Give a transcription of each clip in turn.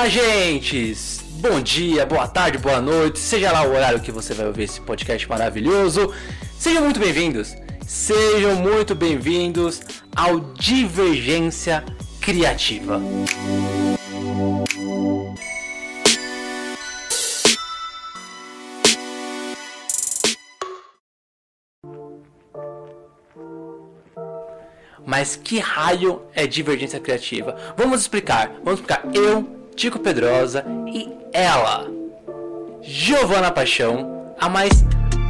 Olá, gentes! Bom dia, boa tarde, boa noite, seja lá o horário que você vai ouvir esse podcast maravilhoso. Sejam muito bem-vindos, sejam muito bem-vindos ao Divergência Criativa. Mas que raio é divergência criativa? Vamos explicar. Vamos explicar. Eu, Tico Pedrosa e ela, Giovana Paixão, a mais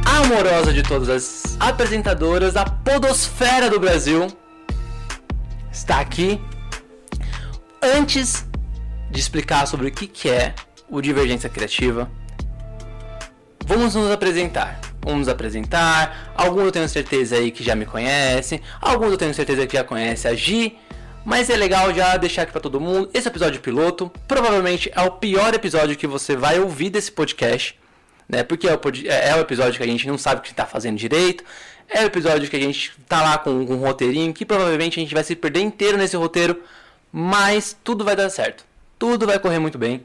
amorosa de todas as apresentadoras da podosfera do Brasil, está aqui. Antes de explicar sobre o que, é o Divergência Criativa, vamos nos apresentar. Vamos nos apresentar. Alguns eu tenho certeza aí que já me conhecem. Alguns eu tenho certeza que já conhecem a Gi. Mas é legal já deixar aqui para todo mundo. Esse episódio piloto provavelmente é o pior episódio que você vai ouvir desse podcast. Né? Porque é o, é, é o episódio que a gente não sabe o que está fazendo direito. É o episódio que a gente tá lá com, com um roteirinho que provavelmente a gente vai se perder inteiro nesse roteiro. Mas tudo vai dar certo. Tudo vai correr muito bem.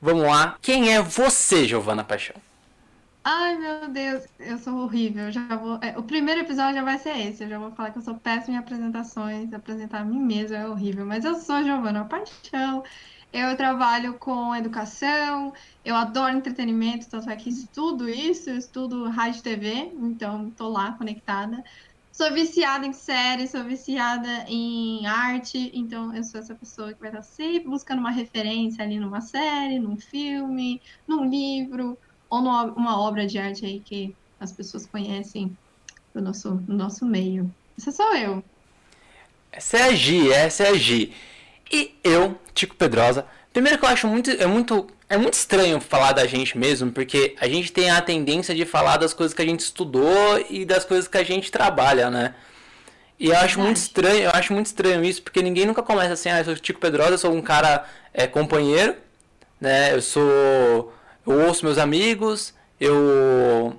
Vamos lá. Quem é você, Giovana Paixão? Ai, meu Deus, eu sou horrível. Já vou... É, o primeiro episódio já vai ser esse. Eu já vou falar que eu sou péssima em apresentações. Apresentar a mim mesma é horrível. Mas eu sou Giovana Paixão. Eu trabalho com educação. Eu adoro entretenimento. É que estudo isso. Eu estudo rádio e TV. Então, tô lá conectada. Sou viciada em séries, sou viciada em arte, então eu sou essa pessoa que vai estar sempre buscando uma referência ali numa série, num filme, num livro, ou numa obra de arte aí que as pessoas conhecem do nosso, do nosso meio. Essa sou eu. Essa é a Gi, essa é a Gi. E eu, Tico Pedrosa, primeiro que eu acho muito é muito é muito estranho falar da gente mesmo, porque a gente tem a tendência de falar das coisas que a gente estudou e das coisas que a gente trabalha, né? E eu acho muito estranho, eu acho muito estranho isso, porque ninguém nunca começa assim, ah, eu sou Tico Pedrosa, eu sou um cara é, companheiro, né? Eu sou eu ouço meus amigos, eu,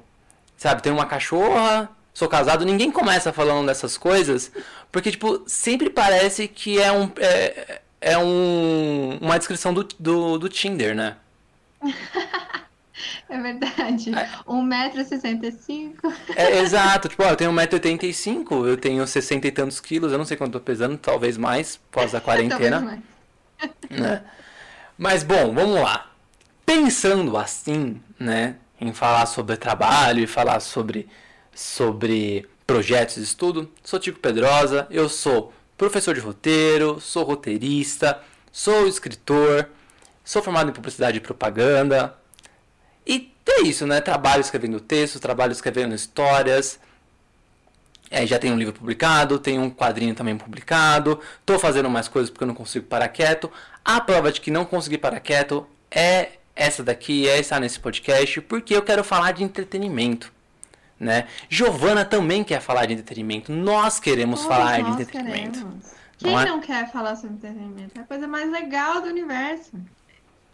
sabe, tenho uma cachorra, sou casado, ninguém começa falando dessas coisas, porque, tipo, sempre parece que é um, é, é um, uma descrição do, do, do Tinder, né? É verdade. É. 1,65m. É, exato. Tipo, ó, eu tenho 1,85m, eu tenho 60 e tantos quilos, eu não sei quanto tô pesando, talvez mais, pós a quarentena. talvez mais. Né? Mas, bom, vamos lá pensando assim, né, em falar sobre trabalho e falar sobre, sobre projetos de estudo, sou Tico Pedrosa, eu sou professor de roteiro, sou roteirista, sou escritor, sou formado em publicidade e propaganda. E é isso, né? Trabalho escrevendo textos, trabalho escrevendo histórias. É, já tenho um livro publicado, tenho um quadrinho também publicado. Estou fazendo mais coisas porque eu não consigo parar quieto. A prova de que não consegui parar quieto é essa daqui é estar nesse podcast porque eu quero falar de entretenimento. Né? Giovana também quer falar de entretenimento. Nós queremos Todos falar nós de entretenimento. Queremos. Quem não, é? não quer falar sobre entretenimento? É a coisa mais legal do universo.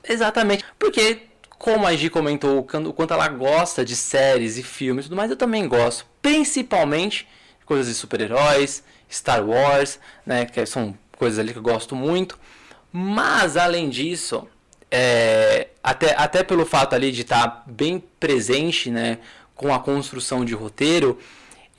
Exatamente. Porque, como a Gi comentou, o quanto ela gosta de séries e filmes e tudo mais, eu também gosto. Principalmente coisas de super-heróis, Star Wars, né? Que são coisas ali que eu gosto muito. Mas, além disso, é, até, até pelo fato ali de estar tá bem presente né, com a construção de roteiro,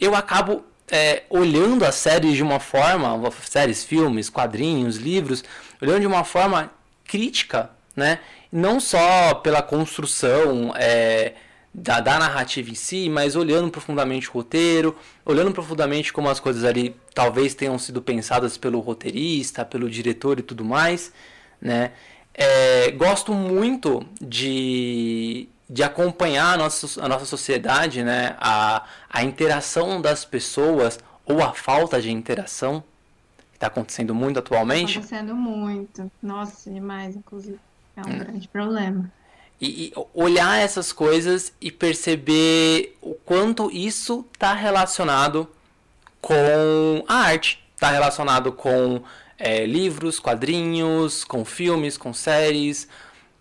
eu acabo é, olhando as séries de uma forma, séries, filmes, quadrinhos, livros, olhando de uma forma crítica, né? Não só pela construção é, da, da, narrativa em si, mas olhando profundamente o roteiro, olhando profundamente como as coisas ali talvez tenham sido pensadas pelo roteirista, pelo diretor e tudo mais, né? É, gosto muito de, de acompanhar a nossa, a nossa sociedade, né? a, a interação das pessoas ou a falta de interação que está acontecendo muito atualmente. Está acontecendo muito. Nossa, demais, inclusive. É um hum. grande problema. E, e, olhar essas coisas e perceber o quanto isso está relacionado com a arte, está relacionado com é, livros, quadrinhos, com filmes, com séries,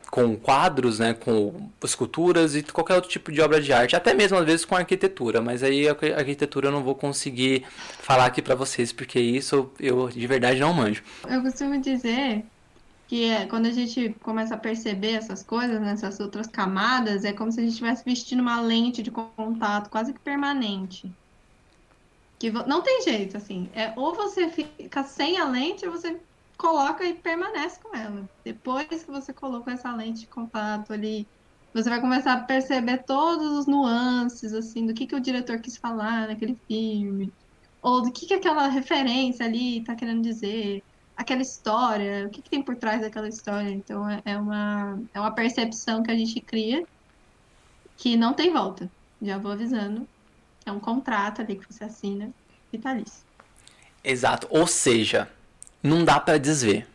com quadros, né, com esculturas e qualquer outro tipo de obra de arte, até mesmo às vezes com arquitetura, mas aí a arquitetura eu não vou conseguir falar aqui para vocês porque isso eu de verdade não manjo. Eu costumo dizer que é quando a gente começa a perceber essas coisas, nessas outras camadas, é como se a gente estivesse vestindo uma lente de contato quase que permanente. Que não tem jeito, assim. É, ou você fica sem a lente, ou você coloca e permanece com ela. Depois que você colocou essa lente de contato ali, você vai começar a perceber todos os nuances, assim, do que, que o diretor quis falar naquele filme, ou do que, que aquela referência ali está querendo dizer aquela história, o que, que tem por trás daquela história. Então é, é, uma, é uma percepção que a gente cria que não tem volta. Já vou avisando. É um contrato ali que você assina vitalício. Exato. Ou seja, não dá para desver.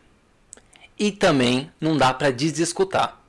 E também não dá para desescutar.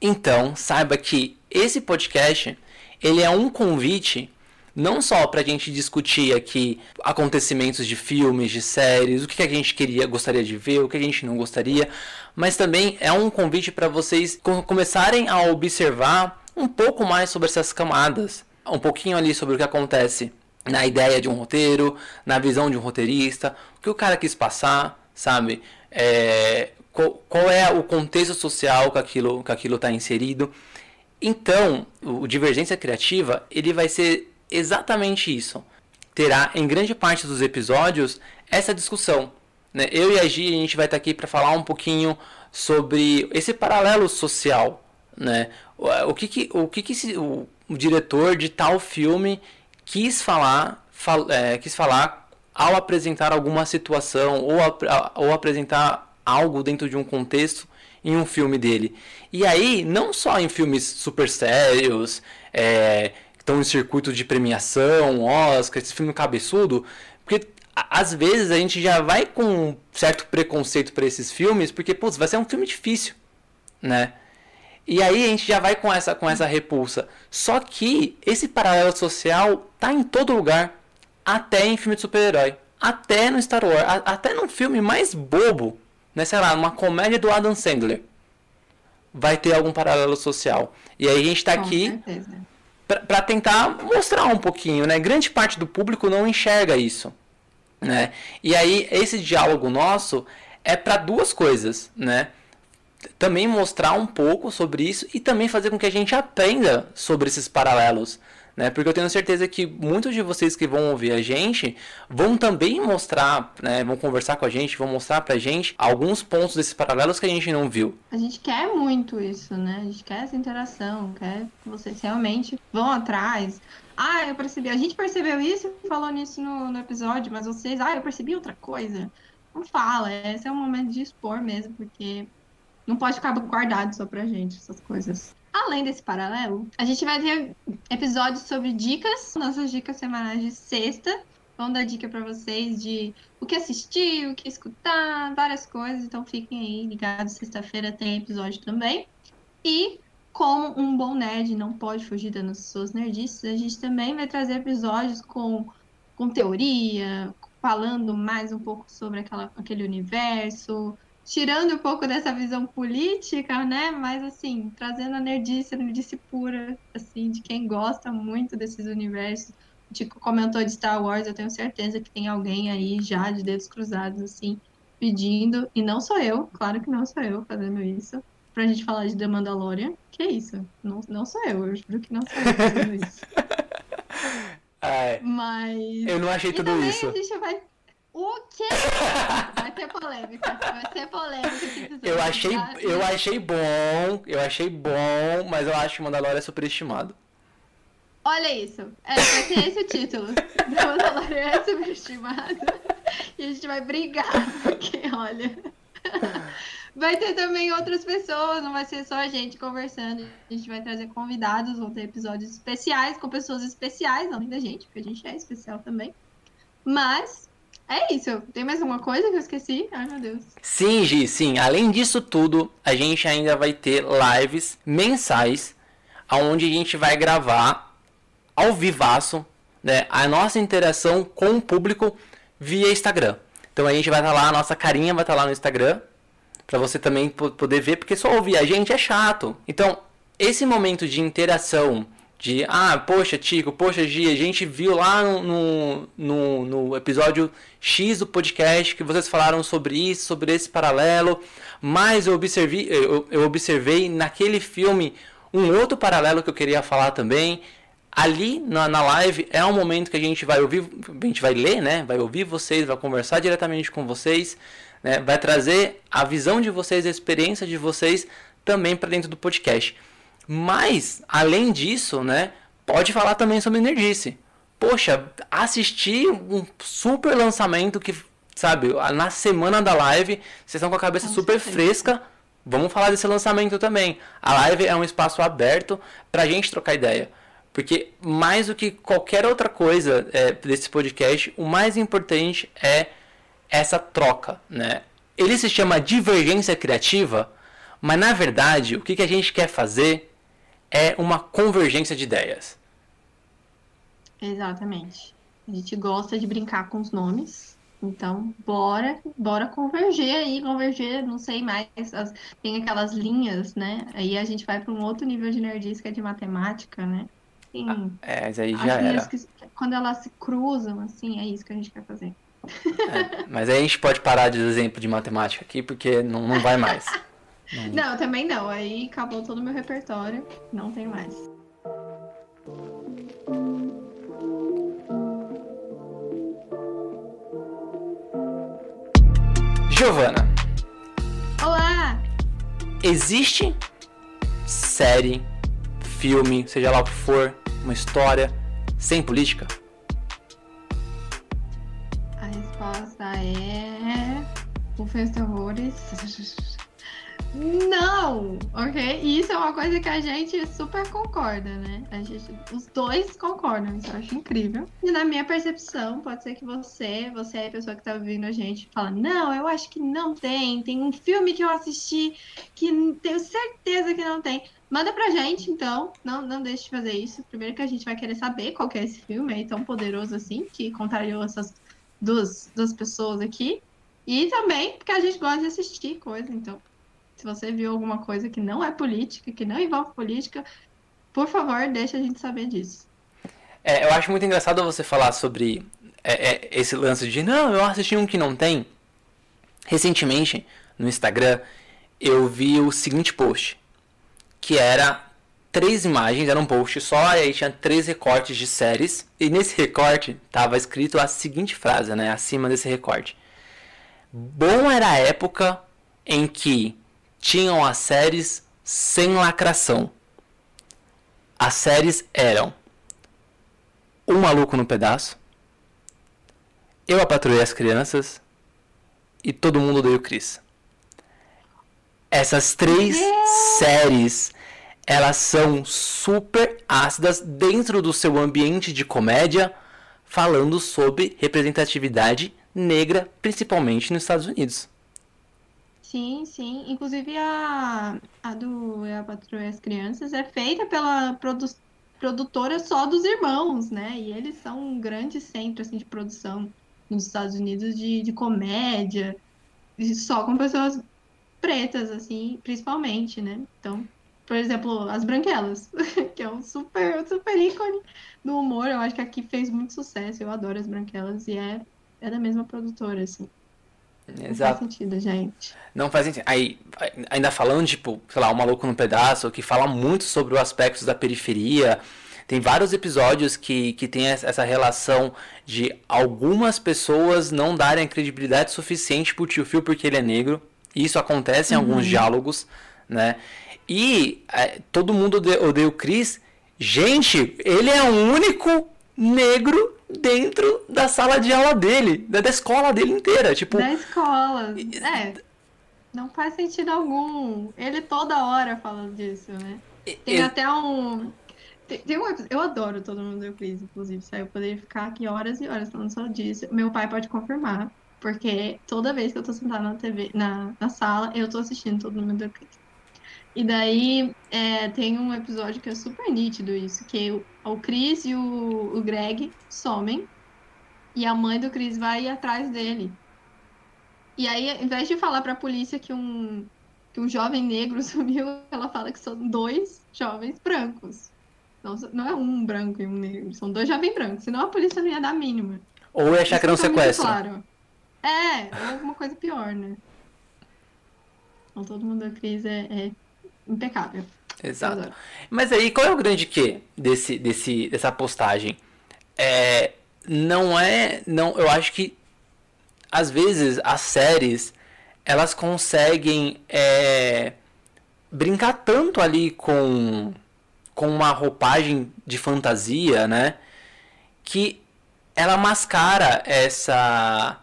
Então, saiba que esse podcast, ele é um convite não só para a gente discutir aqui acontecimentos de filmes, de séries, o que a gente queria, gostaria de ver, o que a gente não gostaria, mas também é um convite para vocês começarem a observar um pouco mais sobre essas camadas, um pouquinho ali sobre o que acontece na ideia de um roteiro, na visão de um roteirista, o que o cara quis passar, sabe? É, qual, qual, é o contexto social que aquilo que aquilo está inserido. Então, o Divergência Criativa ele vai ser exatamente isso. Terá em grande parte dos episódios essa discussão. Né? Eu e a Gi, a gente vai estar aqui para falar um pouquinho sobre esse paralelo social. Né? O que, que, o, que, que esse, o, o diretor de tal filme quis falar, fal, é, quis falar ao apresentar alguma situação ou, a, ou apresentar algo dentro de um contexto em um filme dele. E aí, não só em filmes super sérios, é, estão em circuito de premiação, Oscar, esse filme cabeçudo, porque às vezes a gente já vai com um certo preconceito para esses filmes, porque putz, vai ser um filme difícil, né? E aí a gente já vai com essa com essa repulsa. Só que esse paralelo social tá em todo lugar, até em filme de super-herói, até no Star Wars, a, até num filme mais bobo, né, sei lá, uma comédia do Adam Sandler. Vai ter algum paralelo social. E aí a gente está aqui para tentar mostrar um pouquinho, né? Grande parte do público não enxerga isso, né? E aí esse diálogo nosso é para duas coisas, né? Também mostrar um pouco sobre isso e também fazer com que a gente aprenda sobre esses paralelos, né? Porque eu tenho certeza que muitos de vocês que vão ouvir a gente vão também mostrar, né? Vão conversar com a gente, vão mostrar pra gente alguns pontos desses paralelos que a gente não viu. A gente quer muito isso, né? A gente quer essa interação, quer que vocês realmente vão atrás. Ah, eu percebi. A gente percebeu isso e falou nisso no, no episódio, mas vocês, ah, eu percebi outra coisa. Não fala, esse é o momento de expor mesmo, porque não pode ficar guardado só pra gente essas coisas. Além desse paralelo, a gente vai ter episódios sobre dicas, nossas dicas semanais de sexta. Vamos dar dica para vocês de o que assistir, o que escutar, várias coisas. Então fiquem aí ligados. Sexta-feira tem episódio também. E como um bom nerd não pode fugir das suas nerdices, a gente também vai trazer episódios com, com teoria, falando mais um pouco sobre aquela, aquele universo, tirando um pouco dessa visão política, né? Mas assim, trazendo a nerdice, a nerdice pura, assim, de quem gosta muito desses universos. O Tico comentou de Star Wars, eu tenho certeza que tem alguém aí já de dedos cruzados, assim, pedindo, e não sou eu, claro que não sou eu fazendo isso, pra gente falar de The Mandalorian. Que é isso? Não, não sou eu, eu juro que não sou eu fazendo isso. Ai, Mas. Eu não achei tudo também isso. A gente vai o quê? Vai ter polêmica. Vai ter polêmica. Eu achei, eu achei bom, eu achei bom, mas eu acho que Mandalorian é superestimado. Olha isso. É, vai ser esse o título. Mandalorian é superestimado. E a gente vai brigar, porque olha. Vai ter também outras pessoas, não vai ser só a gente conversando. A gente vai trazer convidados, vão ter episódios especiais com pessoas especiais, além da gente, porque a gente é especial também. Mas é isso. Tem mais alguma coisa que eu esqueci? Ai, meu Deus. Sim, Gi, sim. Além disso tudo, a gente ainda vai ter lives mensais, onde a gente vai gravar ao vivaço né, a nossa interação com o público via Instagram. Então a gente vai estar tá lá, a nossa carinha vai estar tá lá no Instagram, para você também poder ver, porque só ouvir a gente é chato. Então, esse momento de interação De, ah, poxa, Tico, poxa, Gia, a gente viu lá no, no, no episódio X do podcast que vocês falaram sobre isso, sobre esse paralelo, mas eu observei, eu, eu observei naquele filme um outro paralelo que eu queria falar também. Ali na, na live é um momento que a gente vai ouvir, a gente vai ler, né? Vai ouvir vocês, vai conversar diretamente com vocês, né? vai trazer a visão de vocês, a experiência de vocês também para dentro do podcast. Mas, além disso, né, pode falar também sobre Nerdice. Poxa, assisti um super lançamento que, sabe, na semana da live, vocês estão com a cabeça super fresca. Vamos falar desse lançamento também. A live é um espaço aberto para a gente trocar ideia. Porque mais do que qualquer outra coisa é, desse podcast, o mais importante é essa troca, né? Ele se chama divergência criativa, mas na verdade o que, que a gente quer fazer é uma convergência de ideias. Exatamente. A gente gosta de brincar com os nomes. Então, bora, bora converger aí, converger, não sei mais, as, tem aquelas linhas, né? Aí a gente vai para um outro nível de nerdice que é de matemática, né? Tem, ah, é, mas aí já era. Que, quando elas se cruzam, assim, é isso que a gente quer fazer. É, mas aí a gente pode parar de exemplo de matemática aqui, porque não, não vai mais. Não. não, também não. Aí acabou todo o meu repertório. Não tem mais. Giovana. Olá! Existe série, filme, seja lá o que for, uma história sem política? A resposta é. O Horrores. Não, ok? E isso é uma coisa que a gente super concorda, né? A gente, os dois concordam, isso eu acho incrível. E na minha percepção, pode ser que você, você é a pessoa que tá ouvindo a gente, fala, não, eu acho que não tem. Tem um filme que eu assisti que tenho certeza que não tem. Manda pra gente, então. Não, não deixe de fazer isso. Primeiro que a gente vai querer saber qual que é esse filme aí tão poderoso assim, que contrariou essas duas, duas pessoas aqui. E também porque a gente gosta de assistir coisa, então se você viu alguma coisa que não é política, que não envolve política, por favor, deixe a gente saber disso. É, eu acho muito engraçado você falar sobre é, é, esse lance de não, eu assisti um que não tem. Recentemente, no Instagram, eu vi o seguinte post, que era três imagens, era um post só, e aí tinha três recortes de séries, e nesse recorte tava escrito a seguinte frase, né, acima desse recorte. Bom era a época em que tinham as séries sem lacração. As séries eram Um Maluco no Pedaço, Eu a Patrulhei as Crianças e Todo Mundo Odeia o Chris. Essas três séries, elas são super ácidas dentro do seu ambiente de comédia, falando sobre representatividade negra, principalmente nos Estados Unidos. Sim, sim. Inclusive a, a do A Patrulha as Crianças é feita pela produ produtora só dos irmãos, né? E eles são um grande centro assim, de produção nos Estados Unidos de, de comédia, só com pessoas pretas, assim, principalmente, né? Então, por exemplo, As Branquelas, que é um super, super ícone do humor. Eu acho que aqui fez muito sucesso. Eu adoro As Branquelas e é, é da mesma produtora, assim. Exato. Não faz sentido, gente. Não faz sentido. Aí, ainda falando, tipo, sei lá, o Maluco no Pedaço, que fala muito sobre os aspectos da periferia. Tem vários episódios que, que tem essa relação de algumas pessoas não darem credibilidade suficiente pro tio Phil porque ele é negro. Isso acontece em uhum. alguns diálogos, né? E é, todo mundo odeia o Chris. Gente, ele é o único negro dentro da sala de aula dele, da, da escola dele inteira, tipo... Da escola, é. Não faz sentido algum. Ele toda hora falando disso, né? Tem até um... Tem, tem um eu adoro Todo Mundo Deu Crise, inclusive. Eu poderia ficar aqui horas e horas falando só disso. Meu pai pode confirmar, porque toda vez que eu tô sentada na TV, na, na sala, eu tô assistindo Todo Mundo Deu Crise. E daí é, tem um episódio que é super nítido isso, que o, o Chris e o, o Greg somem e a mãe do Chris vai atrás dele. E aí, ao invés de falar pra polícia que um, que um jovem negro sumiu, ela fala que são dois jovens brancos. Não, não é um branco e um negro, são dois bem brancos, senão a polícia não ia dar a mínima. Ou ia achar que muito sequestro. Claro. É, ou alguma coisa pior, né? Então todo mundo da Cris é, é impecável. Exato. Mas aí, qual é o grande quê desse, desse, dessa postagem? É, não é. Não, eu acho que às vezes as séries elas conseguem é, brincar tanto ali com, com uma roupagem de fantasia, né? Que ela mascara essa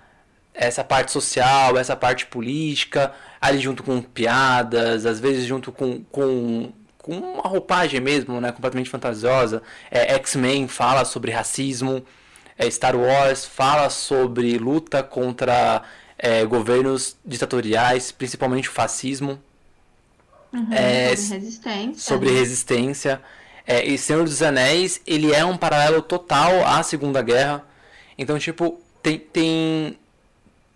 essa parte social, essa parte política, ali junto com piadas, às vezes junto com, com, com uma roupagem mesmo, né, completamente fantasiosa. É, X-Men fala sobre racismo, é, Star Wars fala sobre luta contra é, governos ditatoriais, principalmente o fascismo, Uhum, É, sobre resistência. sobre né? resistência. É, e Senhor dos Anéis, ele é um paralelo total à Segunda Guerra. Então, tipo, tem, tem,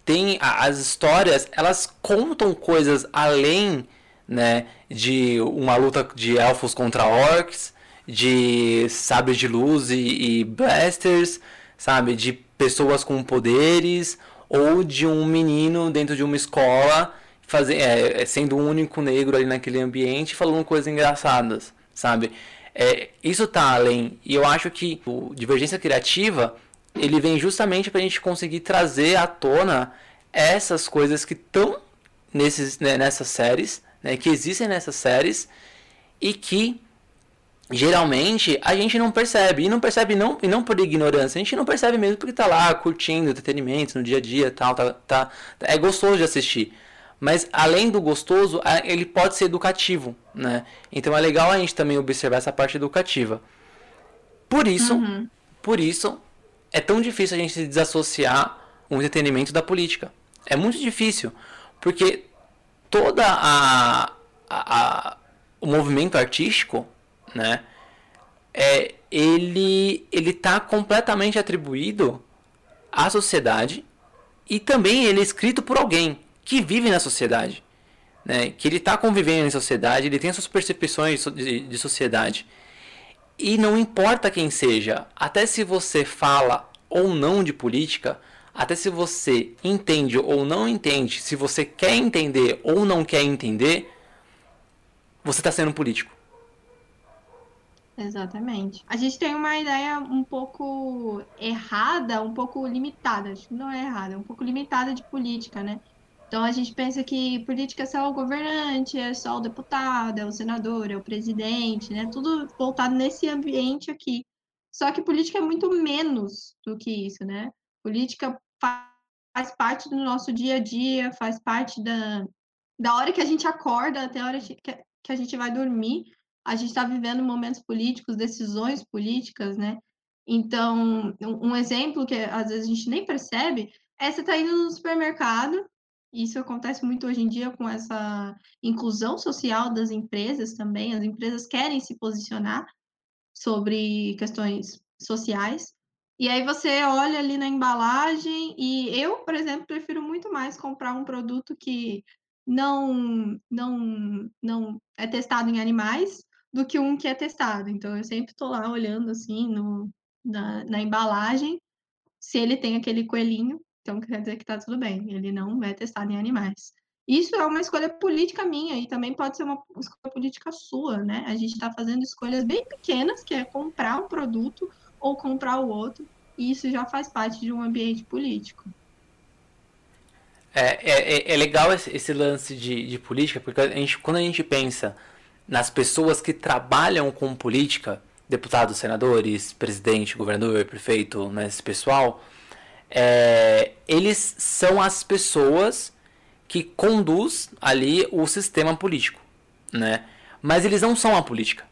tem a- as histórias, elas contam coisas além, né, de uma luta de elfos contra orcs, de sabres de luz e, e blasters, sabe, de pessoas com poderes ou de um menino dentro de uma escola fazer, é, é, sendo o único negro ali naquele ambiente falando coisas engraçadas, sabe? É, isso tá além. E eu acho que o Divergência Criativa ele vem justamente para a gente conseguir trazer à tona essas coisas que estão nesses, né, nessas séries, né, que existem nessas séries e que geralmente a gente não percebe. E não percebe não, e não por ignorância, a gente não percebe mesmo porque tá lá curtindo entretenimento no dia a dia tal, tá, tá, é gostoso de assistir. Mas além do gostoso, ele pode ser educativo, né? Então é legal a gente também observar essa parte educativa. Por isso, Uhum. por isso é tão difícil a gente desassociar o entretenimento da política. É muito difícil, porque toda a, a- a- o movimento artístico, né, é, ele ele está completamente atribuído à sociedade e também ele é escrito por alguém que vive na sociedade, né, que ele está convivendo em sociedade, ele tem as suas percepções de, de sociedade. E não importa quem seja, até se você fala ou não de política, até se você entende ou não entende, se você quer entender ou não quer entender, você está sendo político. Exatamente. A gente tem uma ideia um pouco errada, um pouco limitada, acho que não é errada, é um pouco limitada de política, né? Então a gente pensa que política é só o governante, é só o deputado, é o senador, é o presidente, né? Tudo voltado nesse ambiente aqui. Só que política é muito menos do que isso, né? Política fa- faz parte do nosso dia a dia, faz parte da, da hora que a gente acorda até a hora que a gente vai dormir a gente está vivendo momentos políticos, decisões políticas, né? Então, um exemplo que às vezes a gente nem percebe é você tá indo no supermercado, isso acontece muito hoje em dia com essa inclusão social das empresas também, as empresas querem se posicionar sobre questões sociais. E aí você olha ali na embalagem e eu, por exemplo, prefiro muito mais comprar um produto que não não não é testado em animais do que um que é testado. Então eu sempre estou lá olhando assim no, na, na embalagem, se ele tem aquele coelhinho, então quer dizer que está tudo bem, ele não é testado em animais. Isso é uma escolha política minha e também pode ser uma escolha política sua, né? A gente está fazendo escolhas bem pequenas, que é comprar um produto ou comprar o outro, e isso já faz parte de um ambiente político. É, é, é- é legal esse, lance de, de política, porque a gente, quando a gente pensa nas pessoas que trabalham com política, deputados, senadores, presidente, governador, prefeito, né, esse pessoal, é, eles são as pessoas que conduz ali o sistema político, né? Mas eles não são a política.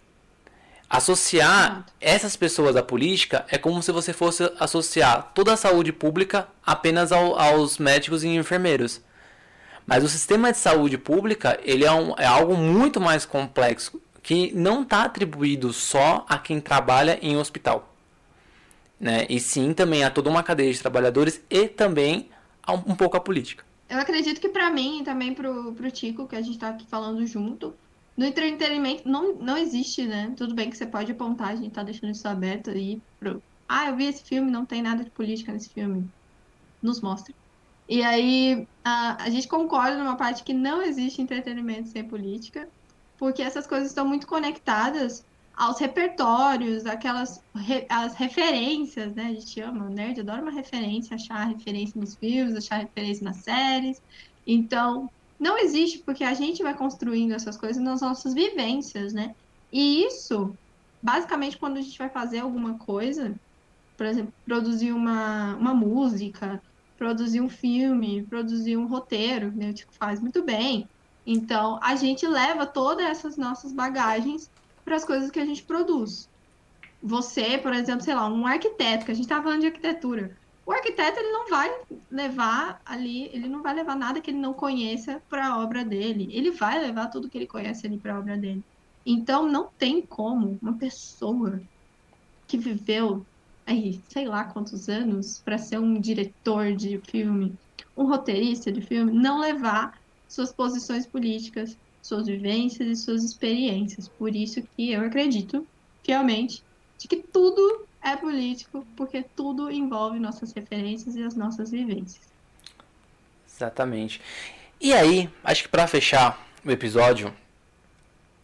Associar essas pessoas à política é como se você fosse associar toda a saúde pública apenas ao- aos médicos e enfermeiros. Mas o sistema de saúde pública ele é, um- é algo muito mais complexo que não está atribuído só a quem trabalha em hospital, né? E sim também a toda uma cadeia de trabalhadores e também a um, um pouco a política. Eu acredito que para mim e também pro, pro Tico, que a gente está aqui falando junto, No entretenimento não, não existe, né? Tudo bem que você pode apontar, a gente tá deixando isso aberto aí pro. Ah, eu vi esse filme, não tem nada de política nesse filme. Nos mostre. E aí a, a gente concorda numa parte que não existe entretenimento sem política, porque essas coisas estão muito conectadas aos repertórios, aquelas re, as referências, né? A gente ama, o nerd adora uma referência, achar referência nos filmes, achar referência nas séries. Então, não existe porque a gente vai construindo essas coisas nas nossas vivências, né? E isso, basicamente, quando a gente vai fazer alguma coisa, por exemplo, produzir uma, uma música, produzir um filme, produzir um roteiro, né? O Tico faz muito bem. Então, a gente leva todas essas nossas bagagens para as coisas que a gente produz. Você, por exemplo, sei lá, um arquiteto, que a gente está falando de arquitetura. O arquiteto ele não vai levar ali, ele não vai levar nada que ele não conheça para a obra dele. Ele vai levar tudo que ele conhece ali para a obra dele. Então não tem como uma pessoa que viveu aí, sei lá quantos anos para ser um diretor de filme, um roteirista de filme, não levar suas posições políticas, suas vivências e suas experiências. Por isso que eu acredito fielmente de que tudo é político, porque tudo envolve nossas referências e as nossas vivências. Exatamente. E aí, acho que para fechar o episódio,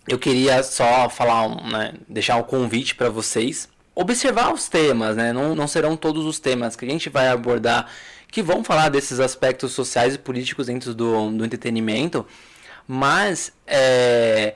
eu queria só falar, né, deixar um convite para vocês observar os temas, né? Não, não serão todos os temas que a gente vai abordar que vão falar desses aspectos sociais e políticos dentro do, do entretenimento, mas é,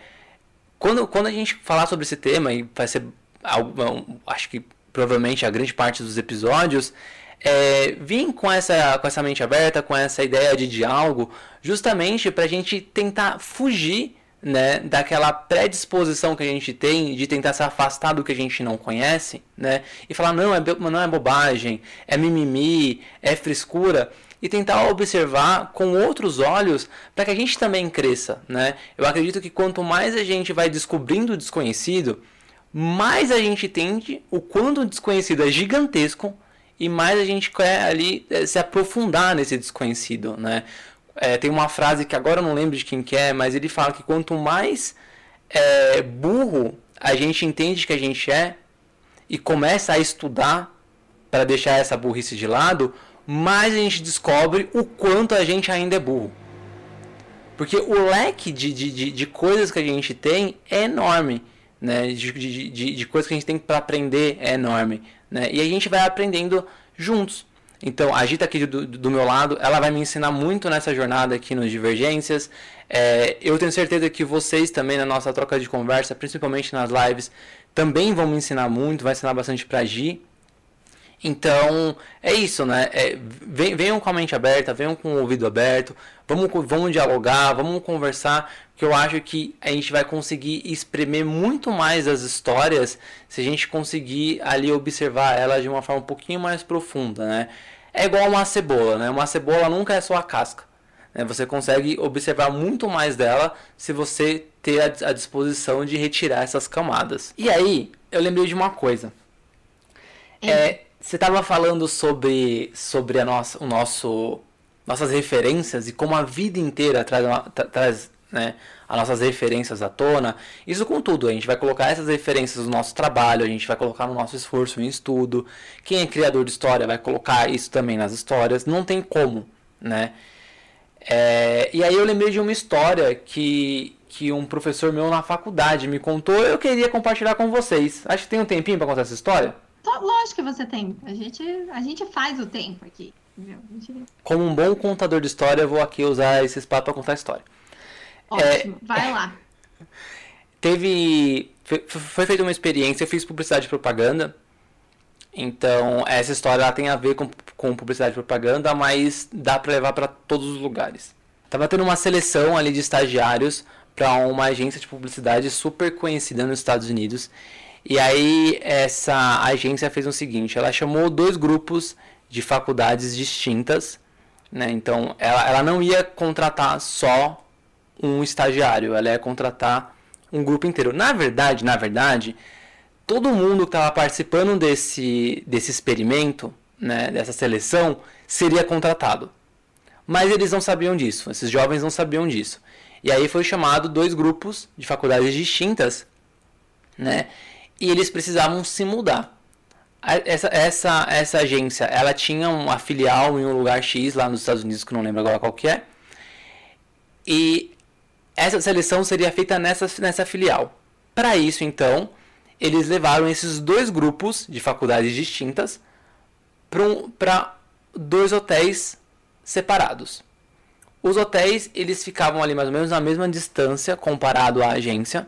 quando, quando a gente falar sobre esse tema, e vai ser algo, acho que provavelmente a grande parte dos episódios, é, vim com essa, com essa mente aberta, com essa ideia de diálogo, justamente para a gente tentar fugir né, daquela predisposição que a gente tem de tentar se afastar do que a gente não conhece, né, e falar não é não é bobagem, é mimimi, é frescura, e tentar observar com outros olhos para que a gente também cresça, né? Eu acredito que quanto mais a gente vai descobrindo o desconhecido, mais a gente entende o quanto o desconhecido é gigantesco e mais a gente quer ali eh, se aprofundar nesse desconhecido, né? É, tem uma frase que agora eu não lembro de quem que é, mas ele fala que quanto mais é, burro a gente entende que a gente é e começa a estudar para deixar essa burrice de lado, mais a gente descobre o quanto a gente ainda é burro. Porque o leque de, de, de, de coisas que a gente tem é enorme. Né? De, de, de, coisas que a gente tem para aprender é enorme. Né? E a gente vai aprendendo juntos. Então, a Gita aqui do, do meu lado, ela vai me ensinar muito nessa jornada aqui nos Divergências. É, eu tenho certeza que vocês também, na nossa troca de conversa, principalmente nas lives, também vão me ensinar muito, vai ensinar bastante pra Gi. Então, é isso, né? É, venham com a mente aberta, venham com o ouvido aberto, vamos, vamos dialogar, vamos conversar, que eu acho que a gente vai conseguir espremer muito mais as histórias se a gente conseguir ali observar elas de uma forma um pouquinho mais profunda, né? É igual uma cebola, né? Uma cebola nunca é só a casca. Né? Você consegue observar muito mais dela se você ter a disposição de retirar essas camadas. E aí, eu lembrei de uma coisa. É, é você estava falando sobre, sobre a nossa, o nosso, nossas referências e como a vida inteira traz, traz né, as nossas referências à tona. Isso com tudo, a gente vai colocar essas referências no nosso trabalho, a gente vai colocar no nosso esforço em estudo. Quem é criador de história vai colocar isso também nas histórias. Não tem como, né? É, e aí eu lembrei de uma história que, que um professor meu na faculdade me contou. Eu queria compartilhar com vocês. Acho que tem um tempinho para contar essa história. Lógico que você tem. A gente, a gente faz o tempo aqui. Gente... Como um bom contador de história, eu vou aqui usar esse espaço para contar história. Ótimo, é... vai lá. Teve. Foi feita uma experiência, eu fiz publicidade e propaganda. Então, essa história tem a ver com, com publicidade e propaganda, mas dá para levar para todos os lugares. Tava tendo uma seleção ali de estagiários para uma agência de publicidade super conhecida nos Estados Unidos. E aí essa agência fez o seguinte, ela chamou dois grupos de faculdades distintas, né? Então ela, ela não ia contratar só um estagiário, ela ia contratar um grupo inteiro. Na verdade, na verdade, todo mundo que estava participando desse, desse experimento, né, dessa seleção, seria contratado. Mas eles não sabiam disso, esses jovens não sabiam disso. E aí foi chamado dois grupos de faculdades distintas, né? E eles precisavam se mudar. Essa, essa, essa agência, ela tinha uma filial em um lugar X lá nos Estados Unidos, que não lembro agora qual que é. E essa seleção seria feita nessa, nessa filial. Para isso, então, eles levaram esses dois grupos de faculdades distintas para dois hotéis separados. Os hotéis eles ficavam ali mais ou menos na mesma distância comparado à agência.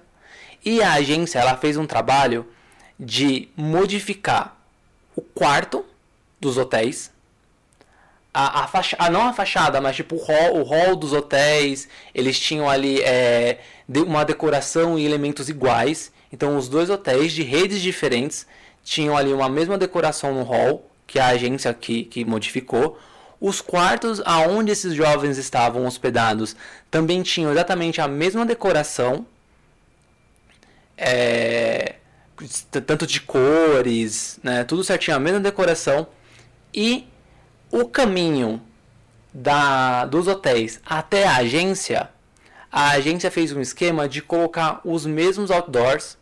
E a agência ela fez um trabalho de modificar o quarto dos hotéis a, a não a fachada, mas tipo o hall, o hall dos hotéis, eles tinham ali é, uma decoração e elementos iguais. Então os dois hotéis de redes diferentes tinham ali uma mesma decoração no hall, que a agência que, que modificou. Os quartos aonde esses jovens estavam hospedados também tinham exatamente a mesma decoração, é, tanto de cores, né, tudo certinho, a mesma decoração. E o caminho da, dos hotéis até a agência, a agência fez um esquema de colocar os mesmos outdoors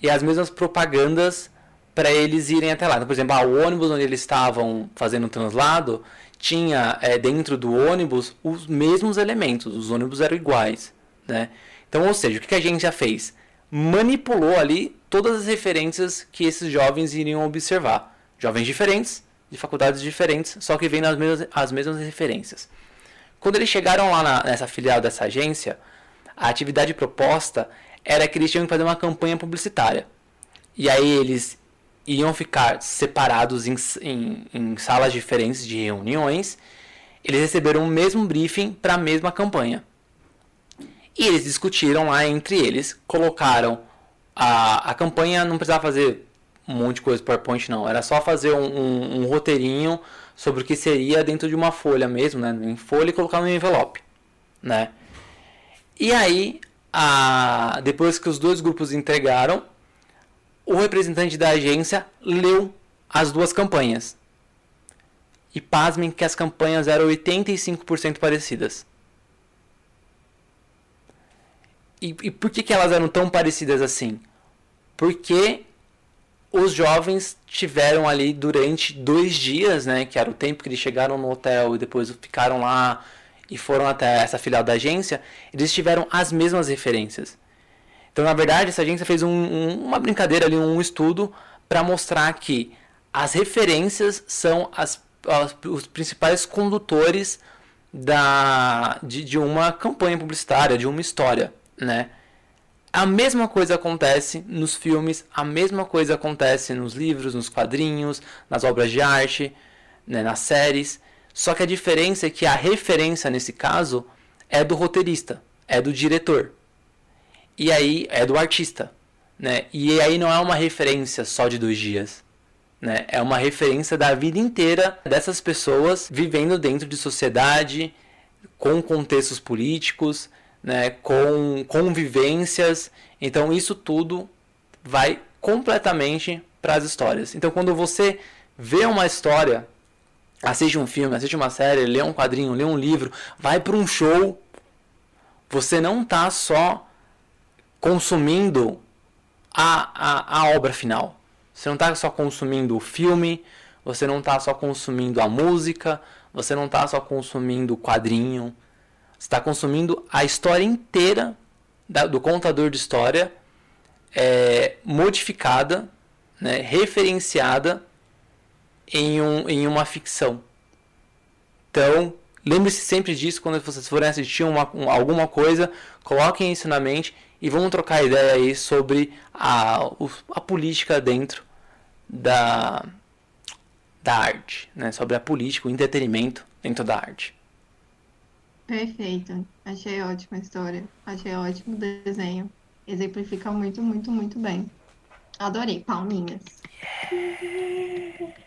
e as mesmas propagandas para eles irem até lá. Então, por exemplo, ah, o ônibus onde eles estavam fazendo o translado tinha é, dentro do ônibus os mesmos elementos, os ônibus eram iguais. Né? Então, ou seja, o que a agência fez? Manipulou ali todas as referências que esses jovens iriam observar. Jovens diferentes, de faculdades diferentes, só que vem nas mesmas, as mesmas referências. Quando eles chegaram lá na, nessa filial dessa agência, a atividade proposta era que eles tinham que fazer uma campanha publicitária. E aí eles iam ficar separados em, em, em salas diferentes de reuniões. Eles receberam o mesmo briefing para a mesma campanha. E eles discutiram lá entre eles, colocaram a, a campanha, não precisava fazer um monte de coisa PowerPoint, não. Era só fazer um, um, um, roteirinho sobre o que seria dentro de uma folha mesmo, né? Em folha e colocar no envelope, né? E aí, a... depois que os dois grupos entregaram, o representante da agência leu as duas campanhas. E pasmem que as campanhas eram 85% parecidas. E, e por que, que elas eram tão parecidas assim? Porque os jovens tiveram ali durante dois dias, né, que era o tempo que eles chegaram no hotel e depois ficaram lá e foram até essa filial da agência, eles tiveram as mesmas referências. Então, na verdade, essa agência fez um, um, uma brincadeira ali, um estudo para mostrar que as referências são as, as, os principais condutores da, de, de uma campanha publicitária, de uma história, né? A mesma coisa acontece nos filmes, a mesma coisa acontece nos livros, nos quadrinhos, nas obras de arte, né, nas séries. Só que a diferença é que a referência nesse caso é do roteirista, é do diretor. E aí é do artista, né? E aí não é uma referência só de dois dias, né? É uma referência da vida inteira dessas pessoas vivendo dentro de sociedade, com contextos políticos, né, com convivências. Então isso tudo vai completamente para as histórias. Então quando você vê uma história, assiste um filme, assiste uma série, lê um quadrinho, lê um livro, vai para um show, você não está só consumindo a, a, a obra final. Você não está só consumindo o filme, você não está só consumindo a música, você não está só consumindo o quadrinho, está consumindo a história inteira da, do contador de história é, modificada, né, referenciada em, um, em uma ficção. Então, lembre-se sempre disso quando vocês forem assistir uma, um, alguma coisa, coloquem isso na mente e vamos trocar ideia aí sobre a, a política dentro da, da arte, né? sobre a política, o entretenimento dentro da arte. Perfeito. Achei ótima a história. Achei ótimo o desenho. Exemplifica muito, muito, muito bem. Adorei. Palminhas.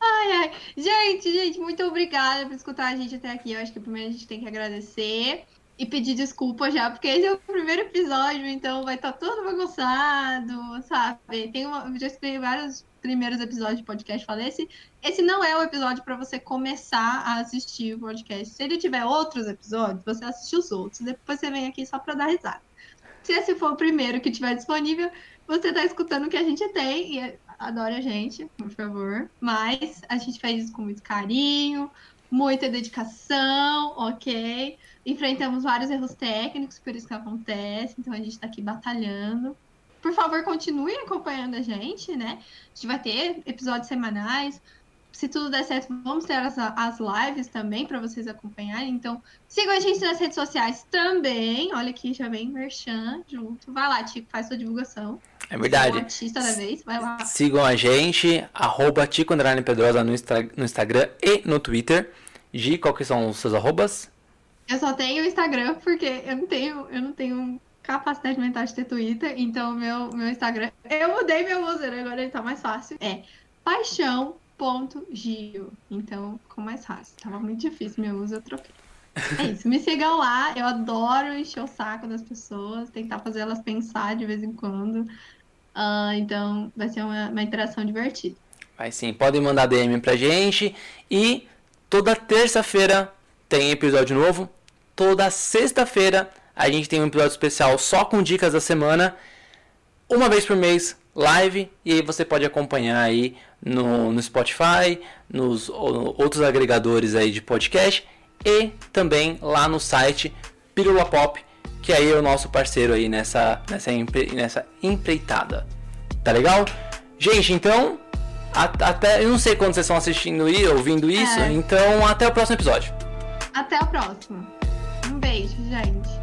Ai, ai. Gente, gente, muito obrigada por escutar a gente até aqui. Eu acho que primeiro a gente tem que agradecer. E pedir desculpa já, porque esse é o primeiro episódio, então vai estar tá todo bagunçado, sabe? Tem uma, já escrevi vários primeiros episódios de podcast, falei, esse, esse não é o episódio para você começar a assistir o podcast. Se ele tiver outros episódios, você assiste os outros, depois você vem aqui só para dar risada. Se esse for o primeiro que tiver disponível, você tá escutando o que a gente tem e adore a gente, por favor. Mas a gente faz isso com muito carinho, muita dedicação, ok? Enfrentamos vários erros técnicos, por isso que acontece, então a gente está aqui batalhando. Por favor, continuem acompanhando a gente, né? A gente vai ter episódios semanais. Se tudo der certo, vamos ter as, as lives também para vocês acompanharem. Então, sigam a gente nas redes sociais também. Olha aqui, já vem Merchan junto. Vai lá, Tico, faz sua divulgação. É verdade. artista da vez, vai lá. Sigam a gente, arroba Tico Pedrosa no, no Instagram e no Twitter. Gi, qual que são os seus arrobas? Eu só tenho o Instagram porque eu não tenho, eu não tenho capacidade mental de ter Twitter, então meu, meu Instagram. Eu mudei meu user, agora ele tá mais fácil. É paixão.gio. Então ficou mais fácil. Tava muito difícil meu user, eu troquei. É isso, me sigam lá. Eu adoro encher o saco das pessoas, tentar fazer elas pensar de vez em quando. Uh, então vai ser uma, uma interação divertida. Vai sim, podem mandar DM pra gente. E toda terça-feira tem episódio novo. Toda sexta-feira a gente tem um episódio especial só com dicas da semana, uma vez por mês, live, e aí você pode acompanhar aí no, no Spotify, nos outros agregadores aí de podcast. E também lá no site Pílula Pop, que aí é o nosso parceiro aí nessa, nessa, empre, nessa empreitada. Tá legal? Gente, então, até eu não sei quando vocês estão assistindo e ouvindo isso, é. então até o próximo episódio. Até o próximo. Um beijo, gente.